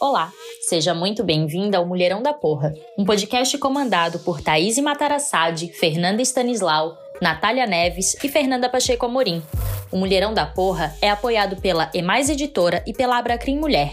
Olá, seja muito bem-vinda ao Mulherão da Porra, um podcast comandado por Thaís Matarassade, Fernanda Stanislau, Natália Neves e Fernanda Pacheco Amorim. O Mulherão da Porra é apoiado pela Emais Editora e pela Abracrim Mulher.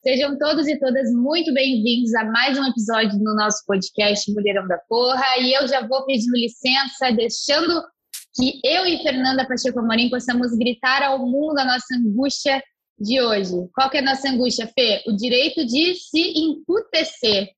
Sejam todos e todas muito bem-vindos a mais um episódio no nosso podcast Mulherão da Porra. E eu já vou pedindo licença, deixando que eu e Fernanda Pacheco Amorim possamos gritar ao mundo a nossa angústia de hoje. Qual que é a nossa angústia, Fê? O direito de se emputecer.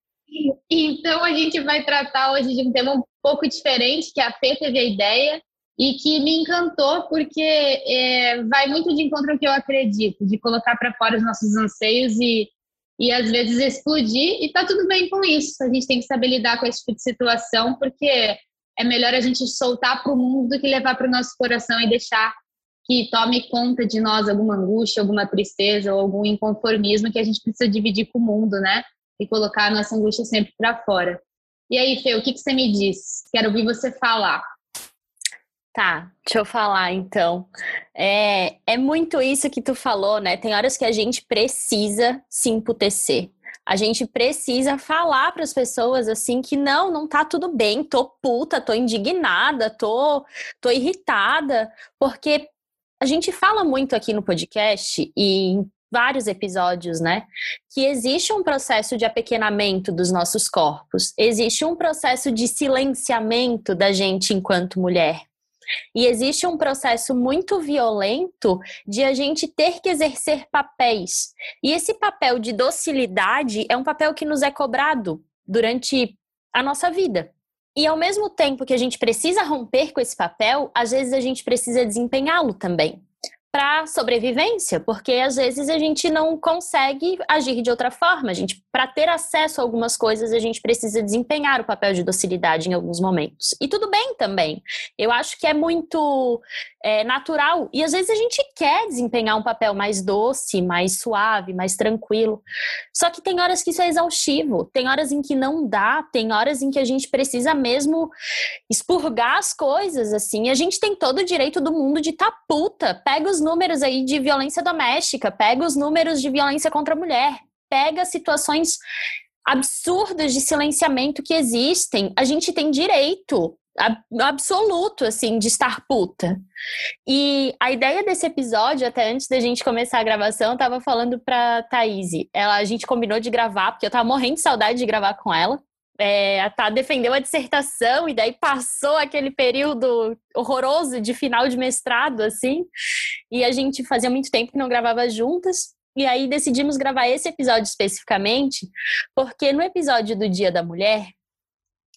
Então, a gente vai tratar hoje de um tema um pouco diferente, que a Fê teve a ideia, e que me encantou porque é, vai muito de encontro ao que eu acredito, de colocar para fora os nossos anseios e, e às vezes explodir, e tá tudo bem com isso. A gente tem que saber lidar com esse tipo de situação, porque é melhor a gente soltar para o mundo do que levar para o nosso coração e deixar que tome conta de nós alguma angústia, alguma tristeza ou algum inconformismo que a gente precisa dividir com o mundo, né? E colocar a nossa angústia sempre para fora. E aí, Fê, o que, que você me diz? Quero ouvir você falar. Tá, deixa eu falar então. É, é muito isso que tu falou, né? Tem horas que a gente precisa se emputecer. A gente precisa falar para as pessoas assim que não, não tá tudo bem, tô puta, tô indignada, tô, tô irritada, porque a gente fala muito aqui no podcast e em vários episódios, né? Que existe um processo de apequenamento dos nossos corpos, existe um processo de silenciamento da gente enquanto mulher. E existe um processo muito violento de a gente ter que exercer papéis. E esse papel de docilidade é um papel que nos é cobrado durante a nossa vida. E ao mesmo tempo que a gente precisa romper com esse papel, às vezes a gente precisa desempenhá-lo também para sobrevivência, porque às vezes a gente não consegue agir de outra forma. A gente, para ter acesso a algumas coisas, a gente precisa desempenhar o papel de docilidade em alguns momentos. E tudo bem também. Eu acho que é muito é, natural. E às vezes a gente quer desempenhar um papel mais doce, mais suave, mais tranquilo. Só que tem horas que isso é exaustivo. Tem horas em que não dá. Tem horas em que a gente precisa mesmo expurgar as coisas assim. A gente tem todo o direito do mundo de tá puta. Pega os números aí de violência doméstica, pega os números de violência contra a mulher, pega situações absurdas de silenciamento que existem. A gente tem direito absoluto, assim, de estar puta. E a ideia desse episódio, até antes da gente começar a gravação, eu tava falando pra Thaís. Ela, a gente combinou de gravar, porque eu tava morrendo de saudade de gravar com ela é, Tá defendeu a dissertação e daí passou aquele período horroroso de final de mestrado, assim, e a gente fazia muito tempo que não gravava juntas. E aí decidimos gravar esse episódio especificamente, porque no episódio do Dia da Mulher,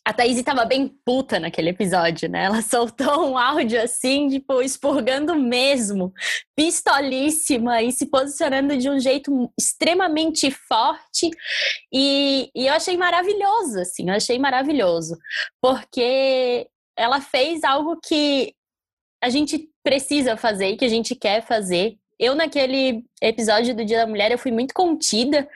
a Thaís estava bem puta naquele episódio, né? Ela soltou um áudio assim, tipo, expurgando mesmo, pistolíssima e se posicionando de um jeito extremamente forte. E, e eu achei maravilhoso, assim, eu achei maravilhoso, porque ela fez algo que a gente precisa fazer e que a gente quer fazer, eu, naquele episódio do Dia da Mulher, eu fui muito contida,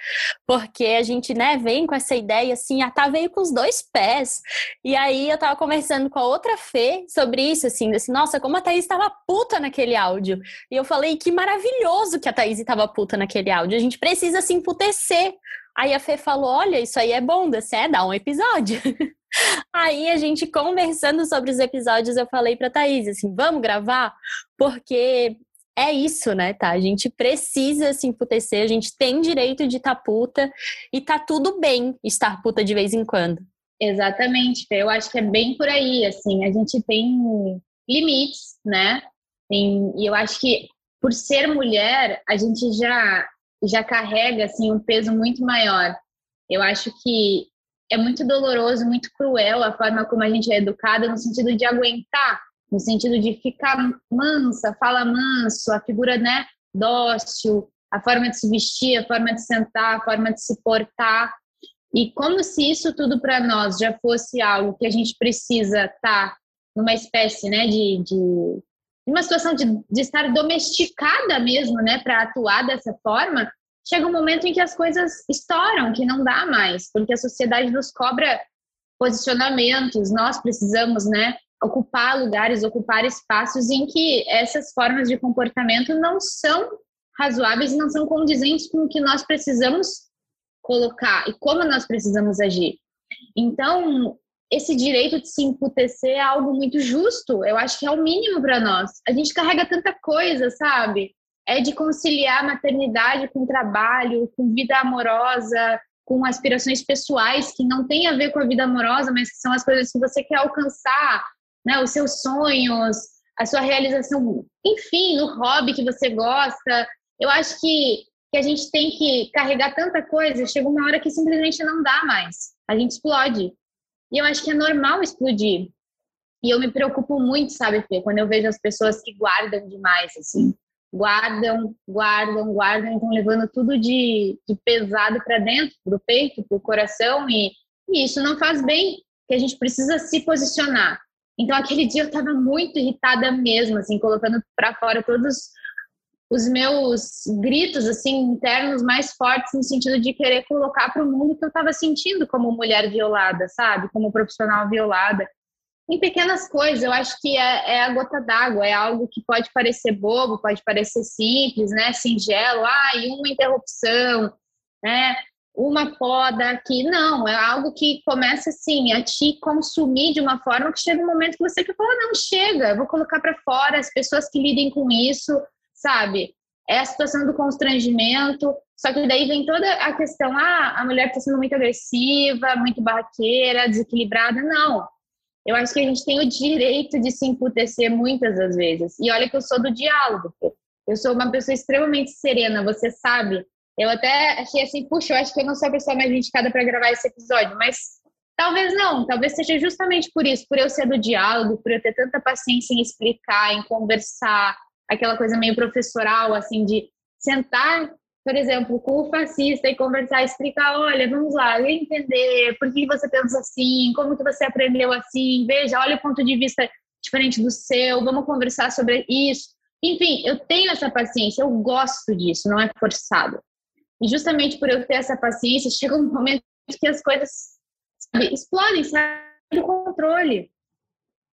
porque a gente, né, vem com essa ideia assim, a Tá veio com os dois pés. E aí eu tava conversando com a outra Fê sobre isso, assim, assim, nossa, como a Thaís estava puta naquele áudio. E eu falei, que maravilhoso que a Thaís estava puta naquele áudio. A gente precisa se emputecer. Aí a Fê falou: olha, isso aí é bom, você é dar um episódio. Aí a gente conversando sobre os episódios, eu falei pra Thaís assim: vamos gravar? Porque é isso, né, tá? A gente precisa se emputecer, a gente tem direito de estar tá puta e tá tudo bem estar puta de vez em quando. Exatamente, eu acho que é bem por aí, assim, a gente tem limites, né? Tem, e eu acho que por ser mulher, a gente já já carrega assim um peso muito maior. Eu acho que é muito doloroso, muito cruel a forma como a gente é educada no sentido de aguentar no sentido de ficar mansa, fala manso, a figura né, dócil, a forma de se vestir, a forma de sentar, a forma de se portar. E como se isso tudo para nós já fosse algo que a gente precisa estar tá numa espécie né, de, de uma situação de, de estar domesticada mesmo, né, para atuar dessa forma, chega um momento em que as coisas estouram, que não dá mais, porque a sociedade nos cobra posicionamentos, nós precisamos, né, ocupar lugares, ocupar espaços em que essas formas de comportamento não são razoáveis e não são condizentes com o que nós precisamos colocar e como nós precisamos agir. Então, esse direito de se emputecer é algo muito justo. Eu acho que é o mínimo para nós. A gente carrega tanta coisa, sabe? É de conciliar maternidade com trabalho, com vida amorosa, com aspirações pessoais que não tem a ver com a vida amorosa, mas que são as coisas que você quer alcançar, né? Os seus sonhos, a sua realização, enfim, no hobby que você gosta. Eu acho que, que a gente tem que carregar tanta coisa, chega uma hora que simplesmente não dá mais. A gente explode. E eu acho que é normal explodir. E eu me preocupo muito, sabe, Fê, quando eu vejo as pessoas que guardam demais, assim. Guardam, guardam, guardam, então levando tudo de, de pesado para dentro, pro peito, pro coração, e, e isso não faz bem, que a gente precisa se posicionar. Então, aquele dia eu estava muito irritada mesmo, assim, colocando para fora todos os meus gritos assim internos mais fortes no sentido de querer colocar para o mundo que eu estava sentindo como mulher violada, sabe, como profissional violada. Em pequenas coisas, eu acho que é, é a gota d'água, é algo que pode parecer bobo, pode parecer simples, né, singelo, ah, e uma interrupção, né, uma poda aqui, não, é algo que começa assim a te consumir de uma forma que chega um momento que você quer falar, não, chega, eu vou colocar para fora as pessoas que lidem com isso, sabe? É a situação do constrangimento, só que daí vem toda a questão, ah, a mulher está sendo muito agressiva, muito barraqueira, desequilibrada. Não. Eu acho que a gente tem o direito de se emputecer muitas das vezes. E olha que eu sou do diálogo. Eu sou uma pessoa extremamente serena, você sabe. Eu até achei assim, puxa, eu acho que eu não sou a pessoa mais indicada para gravar esse episódio, mas talvez não, talvez seja justamente por isso, por eu ser do diálogo, por eu ter tanta paciência em explicar, em conversar, aquela coisa meio professoral, assim, de sentar, por exemplo, com o fascista e conversar, explicar, olha, vamos lá, entender por que você pensa assim, como que você aprendeu assim, veja, olha o ponto de vista diferente do seu, vamos conversar sobre isso. Enfim, eu tenho essa paciência, eu gosto disso, não é forçado. E justamente por eu ter essa paciência, chega um momento que as coisas sabe, explodem, saem do controle.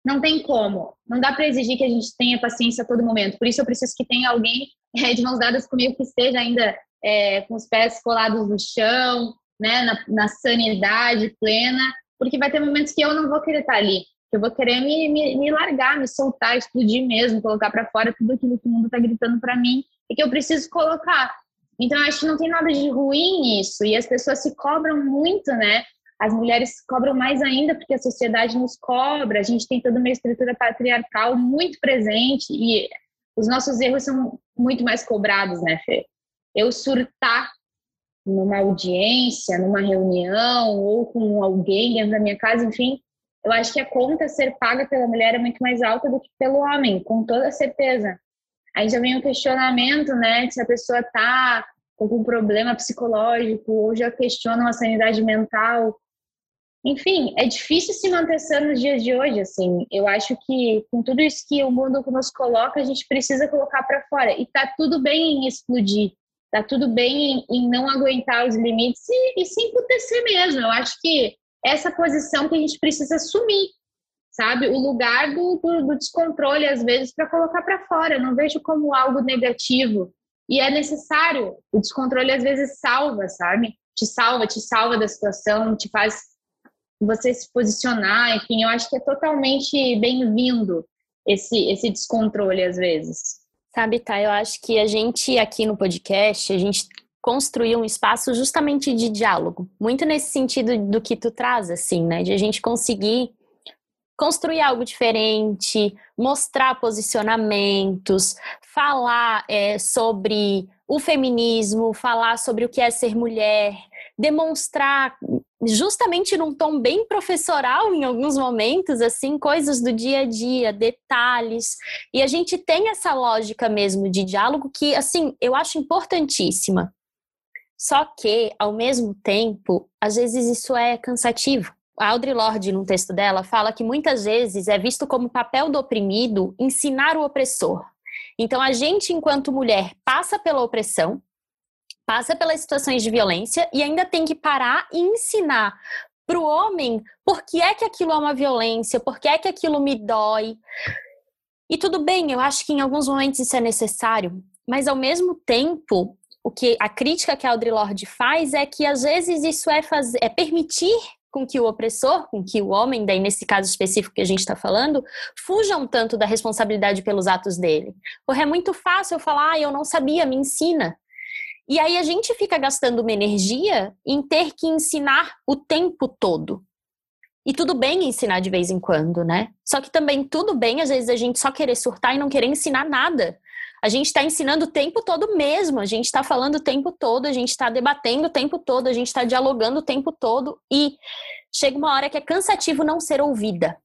Não tem como. Não dá para exigir que a gente tenha paciência a todo momento. Por isso eu preciso que tenha alguém é, de mãos dadas comigo que esteja ainda é, com os pés colados no chão, né, na, na, sanidade plena, porque vai ter momentos que eu não vou querer estar ali. Que eu vou querer me, me, me largar, me soltar, explodir mesmo, colocar para fora tudo aquilo que o mundo está gritando para mim e que eu preciso colocar. Então, acho que não tem nada de ruim nisso. E as pessoas se cobram muito, né? as mulheres cobram mais ainda porque a sociedade nos cobra, a gente tem toda uma estrutura patriarcal muito presente e os nossos erros são muito mais cobrados, né, Fê? Eu surtar numa audiência, numa reunião ou com alguém dentro da minha casa, enfim, eu acho que a conta ser paga pela mulher é muito mais alta do que pelo homem, com toda certeza. Aí já vem o questionamento, né, se a pessoa tá com algum problema psicológico ou já questiona a sanidade mental enfim, é difícil se manter sã nos dias de hoje, assim. Eu acho que com tudo isso que o mundo nos coloca, a gente precisa colocar para fora. E tá tudo bem em explodir, tá tudo bem em, em não aguentar os limites e, e se emputecer mesmo. Eu acho que essa posição que a gente precisa assumir, sabe? O lugar do, do, do descontrole, às vezes, para colocar para fora. Eu não vejo como algo negativo. E é necessário. O descontrole, às vezes, salva, sabe? Te salva, te salva da situação, te faz você se posicionar, enfim, eu acho que é totalmente bem-vindo esse, esse descontrole às vezes. Sabe, tá? Eu acho que a gente aqui no podcast, a gente construiu um espaço justamente de diálogo, muito nesse sentido do que tu traz, assim, né? De a gente conseguir construir algo diferente, mostrar posicionamentos, falar é, sobre o feminismo, falar sobre o que é ser mulher, demonstrar justamente num tom bem professoral em alguns momentos, assim, coisas do dia a dia, detalhes. E a gente tem essa lógica mesmo de diálogo que, assim, eu acho importantíssima. Só que, ao mesmo tempo, às vezes isso é cansativo. A Audre Lorde, num texto dela, fala que muitas vezes é visto como papel do oprimido ensinar o opressor. Então, a gente, enquanto mulher, passa pela opressão, passa pelas situações de violência e ainda tem que parar e ensinar para o homem por que é que aquilo é uma violência, por que é que aquilo me dói. E tudo bem, eu acho que em alguns momentos isso é necessário, mas ao mesmo tempo, o que a crítica que a Audre Lorde faz é que às vezes isso é fazer, é permitir com que o opressor, com que o homem, daí nesse caso específico que a gente está falando, fuja um tanto da responsabilidade pelos atos dele. Porque é muito fácil eu falar, ah, eu não sabia, me ensina. E aí a gente fica gastando uma energia em ter que ensinar o tempo todo. E tudo bem ensinar de vez em quando, né? Só que também tudo bem, às vezes, a gente só querer surtar e não querer ensinar nada. A gente está ensinando o tempo todo mesmo, a gente está falando o tempo todo, a gente está debatendo o tempo todo, a gente está dialogando o tempo todo e chega uma hora que é cansativo não ser ouvida.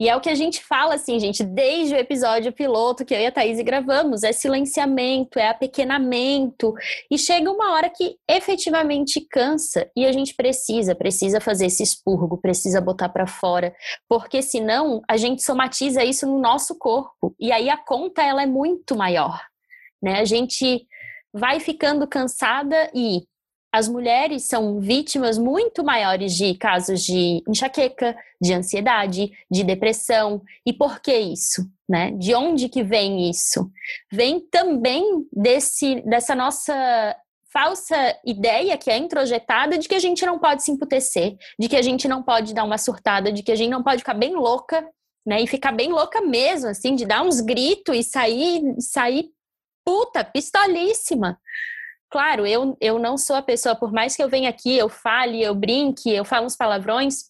E é o que a gente fala, assim, gente, desde o episódio piloto que eu e a Thaís gravamos: é silenciamento, é apequenamento. E chega uma hora que efetivamente cansa e a gente precisa, precisa fazer esse expurgo, precisa botar para fora, porque senão a gente somatiza isso no nosso corpo. E aí a conta ela é muito maior, né? A gente vai ficando cansada e as mulheres são vítimas muito maiores de casos de enxaqueca, de ansiedade, de depressão. E por que isso? Né? De onde que vem isso? Vem também desse, dessa nossa falsa ideia que é introjetada de que a gente não pode se emputecer, de que a gente não pode dar uma surtada, de que a gente não pode ficar bem louca, né? E ficar bem louca mesmo, assim, de dar uns gritos e sair, sair puta, pistolíssima claro, eu, eu não sou a pessoa, por mais que eu venha aqui, eu fale, eu brinque, eu falo uns palavrões,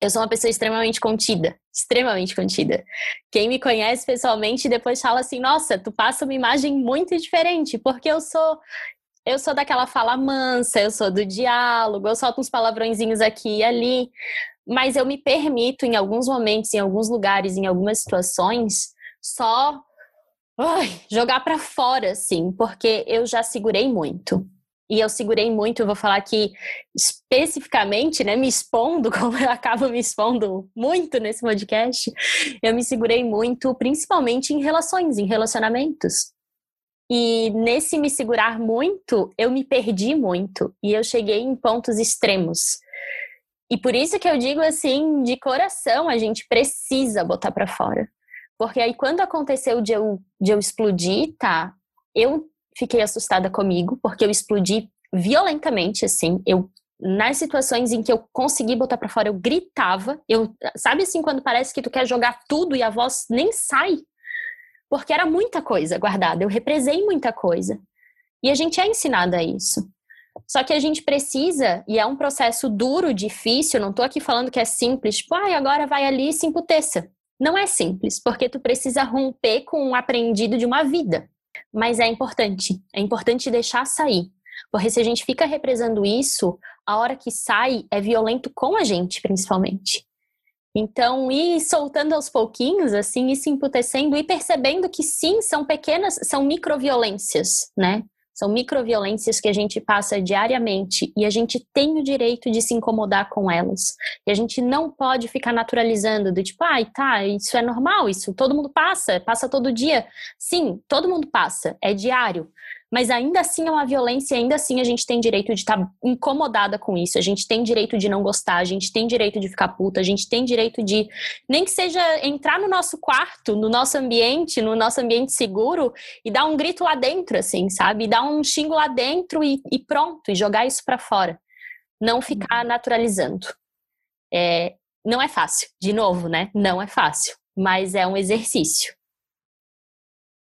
eu sou uma pessoa extremamente contida, extremamente contida. Quem me conhece pessoalmente depois fala assim: "Nossa, tu passa uma imagem muito diferente", porque eu sou eu sou daquela fala mansa, eu sou do diálogo, eu solto uns palavrõezinhos aqui e ali, mas eu me permito em alguns momentos, em alguns lugares, em algumas situações, só ai, jogar para fora, assim, porque eu já segurei muito. E eu segurei muito, eu vou falar aqui especificamente, né, me expondo, como eu acabo me expondo muito nesse podcast, eu me segurei muito, principalmente em relações, em relacionamentos. E nesse me segurar muito, eu me perdi muito e eu cheguei em pontos extremos. E por isso que eu digo assim, de coração, a gente precisa botar para fora. Porque aí, quando aconteceu de eu, de eu explodir, tá? Eu fiquei assustada comigo, porque eu explodi violentamente, assim. Eu, nas situações em que eu consegui botar para fora, eu gritava. Eu, sabe assim, quando parece que tu quer jogar tudo e a voz nem sai? Porque era muita coisa guardada. Eu represei muita coisa. E a gente é ensinada a isso. Só que a gente precisa, e é um processo duro, difícil, não tô aqui falando que é simples, tipo, ai, ah, agora vai ali e se emputeça. Não é simples, porque tu precisa romper com o um aprendido de uma vida. Mas é importante. É importante deixar sair. Porque se a gente fica represando isso, a hora que sai é violento com a gente, principalmente. Então, ir soltando aos pouquinhos, assim, e se emputecendo e percebendo que sim, são pequenas, são microviolências, né? São microviolências que a gente passa diariamente e a gente tem o direito de se incomodar com elas. E a gente não pode ficar naturalizando do tipo, ai, ah, tá, isso é normal, isso todo mundo passa, passa todo dia. Sim, todo mundo passa, é diário mas ainda assim é uma violência, ainda assim a gente tem direito de estar tá incomodada com isso, a gente tem direito de não gostar, a gente tem direito de ficar puta, a gente tem direito de, nem que seja entrar no nosso quarto, no nosso ambiente, no nosso ambiente seguro e dar um grito lá dentro, assim, sabe? E dar um xingo lá dentro e, e pronto, e jogar isso para fora. Não ficar naturalizando. É, não é fácil, de novo, né? Não é fácil, mas é um exercício.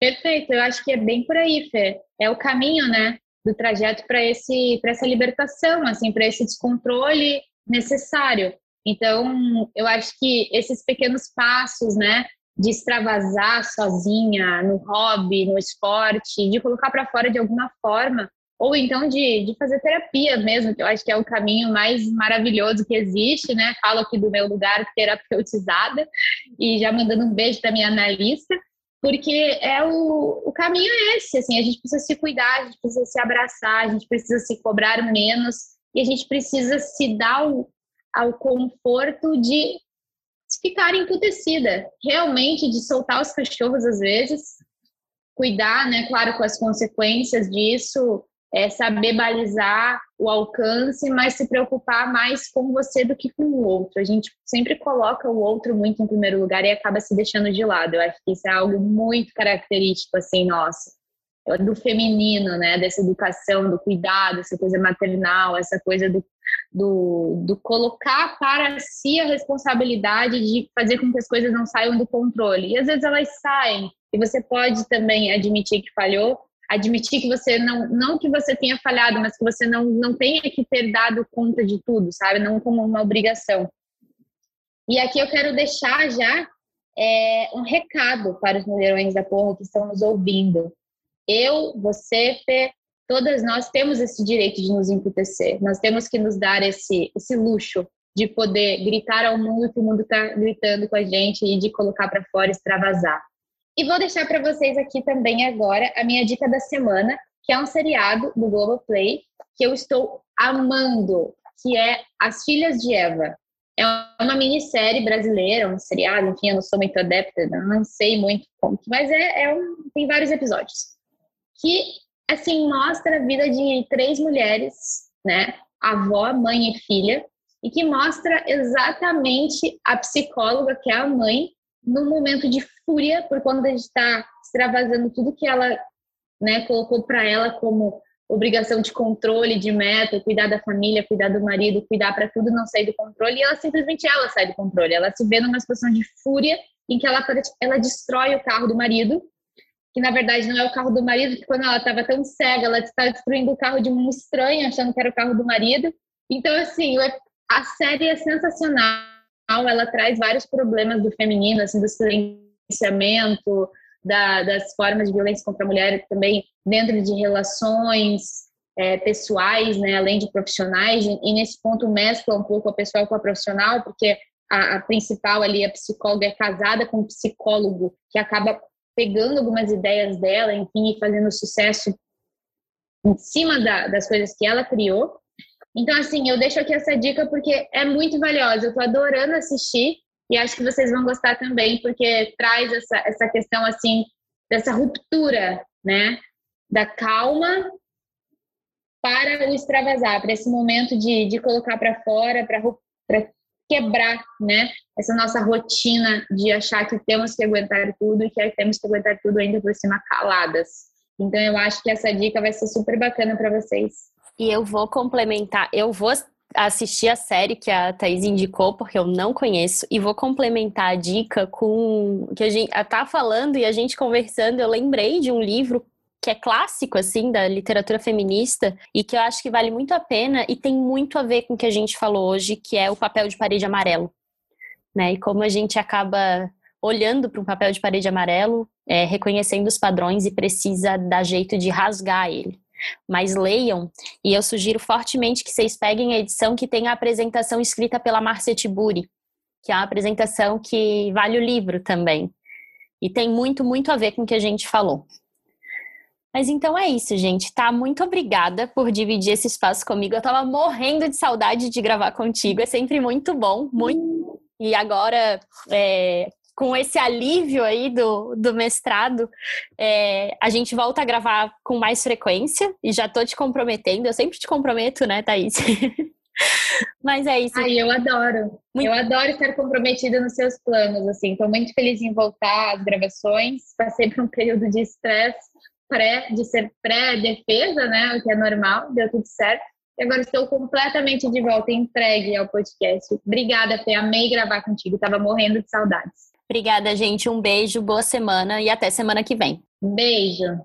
Perfeito, eu acho que é bem por aí, Fê. É o caminho, né, do trajeto para esse para essa libertação, assim, para esse descontrole necessário. Então, eu acho que esses pequenos passos, né, de extravasar sozinha no hobby, no esporte, de colocar para fora de alguma forma, ou então de, de fazer terapia mesmo, que eu acho que é o caminho mais maravilhoso que existe, né? Falo aqui do meu lugar terapeutizada e já mandando um beijo para minha analista, porque é o, o caminho é esse, assim, a gente precisa se cuidar, a gente precisa se abraçar, a gente precisa se cobrar menos e a gente precisa se dar ao, ao conforto de ficar emputecida, realmente de soltar os cachorros às vezes, cuidar, né, claro, com as consequências disso, é saber balizar o alcance, mas se preocupar mais com você do que com o outro. A gente sempre coloca o outro muito em primeiro lugar e acaba se deixando de lado. Eu acho que isso é algo muito característico, assim, nosso, do feminino, né? Dessa educação, do cuidado, essa coisa maternal, essa coisa do, do, do colocar para si a responsabilidade de fazer com que as coisas não saiam do controle. E às vezes elas saem, e você pode também admitir que falhou, admitir que você não, não que você tenha falhado, mas que você não, não tenha que ter dado conta de tudo, sabe? Não como uma obrigação. E aqui eu quero deixar já é, um recado para os mulherões da porra que estão nos ouvindo. Eu, você, Fê, todas nós temos esse direito de nos emputecer. Nós temos que nos dar esse, esse luxo de poder gritar ao mundo que o mundo está gritando com a gente e de colocar para fora, extravasar. E vou deixar para vocês aqui também agora a minha dica da semana, que é um seriado do Globoplay que eu estou amando, que é As Filhas de Eva. É uma minissérie brasileira, um seriado, enfim, eu não sou muito adepta, não sei muito como, mas é, é um, tem vários episódios. Que, assim, mostra a vida de três mulheres, né? Avó, mãe e filha, e que mostra exatamente a psicóloga, que é a mãe, num momento de fúria por quando a gente está extravasando tudo que ela né, colocou para ela como obrigação de controle, de meta, cuidar da família, cuidar do marido, cuidar para tudo não sair do controle, e ela simplesmente ela sai do controle. Ela se vê numa situação de fúria em que ela, ela destrói o carro do marido, que na verdade não é o carro do marido, que quando ela estava tão cega, ela está destruindo o carro de um estranho, achando que era o carro do marido. Então, assim, a série é sensacional ela traz vários problemas do feminino, assim, do silenciamento, da, das formas de violência contra a mulher também dentro de relações é, pessoais, né, além de profissionais, e nesse ponto mescla um pouco a pessoal com a profissional, porque a, a principal ali, a psicóloga, é casada com um psicólogo que acaba pegando algumas ideias dela, enfim, e fazendo sucesso em cima da, das coisas que ela criou. Então, assim, eu deixo aqui essa dica porque é muito valiosa. Eu tô adorando assistir e acho que vocês vão gostar também, porque traz essa, essa questão, assim, dessa ruptura, né? Da calma para o extravasar, para esse momento de, de colocar para fora, para quebrar, né? Essa nossa rotina de achar que temos que aguentar tudo e que temos que aguentar tudo ainda por cima caladas. Então, eu acho que essa dica vai ser super bacana para vocês. E eu vou complementar, eu vou assistir a série que a Thaís indicou, porque eu não conheço, e vou complementar a dica com que a gente tá falando e a gente conversando, eu lembrei de um livro que é clássico, assim, da literatura feminista e que eu acho que vale muito a pena e tem muito a ver com o que a gente falou hoje, que é o papel de parede amarelo, né? E como a gente acaba olhando para um papel de parede amarelo, é, reconhecendo os padrões e precisa dar jeito de rasgar ele mas leiam. E eu sugiro fortemente que vocês peguem a edição que tem a apresentação escrita pela Marcia Tiburi, que é uma apresentação que vale o livro também. E tem muito, muito a ver com o que a gente falou. Mas então é isso, gente. Tá? Muito obrigada por dividir esse espaço comigo. Eu tava morrendo de saudade de gravar contigo. É sempre muito bom. Muito. E agora, é, com esse alívio aí do, do mestrado, é, a gente volta a gravar com mais frequência e já tô te comprometendo. Eu sempre te comprometo, né, Thaís? Mas é isso. Ai, eu adoro. Muito... Eu adoro estar comprometida nos seus planos, assim. Estou muito feliz em voltar às gravações. Passei por um período de estresse pré, de ser pré-defesa, né? O que é normal, deu tudo certo. E agora estou completamente de volta, entregue ao podcast. Obrigada, Fê. Amei gravar contigo. Tava morrendo de saudades. Obrigada, gente. Um beijo, boa semana e até semana que vem. Beijo.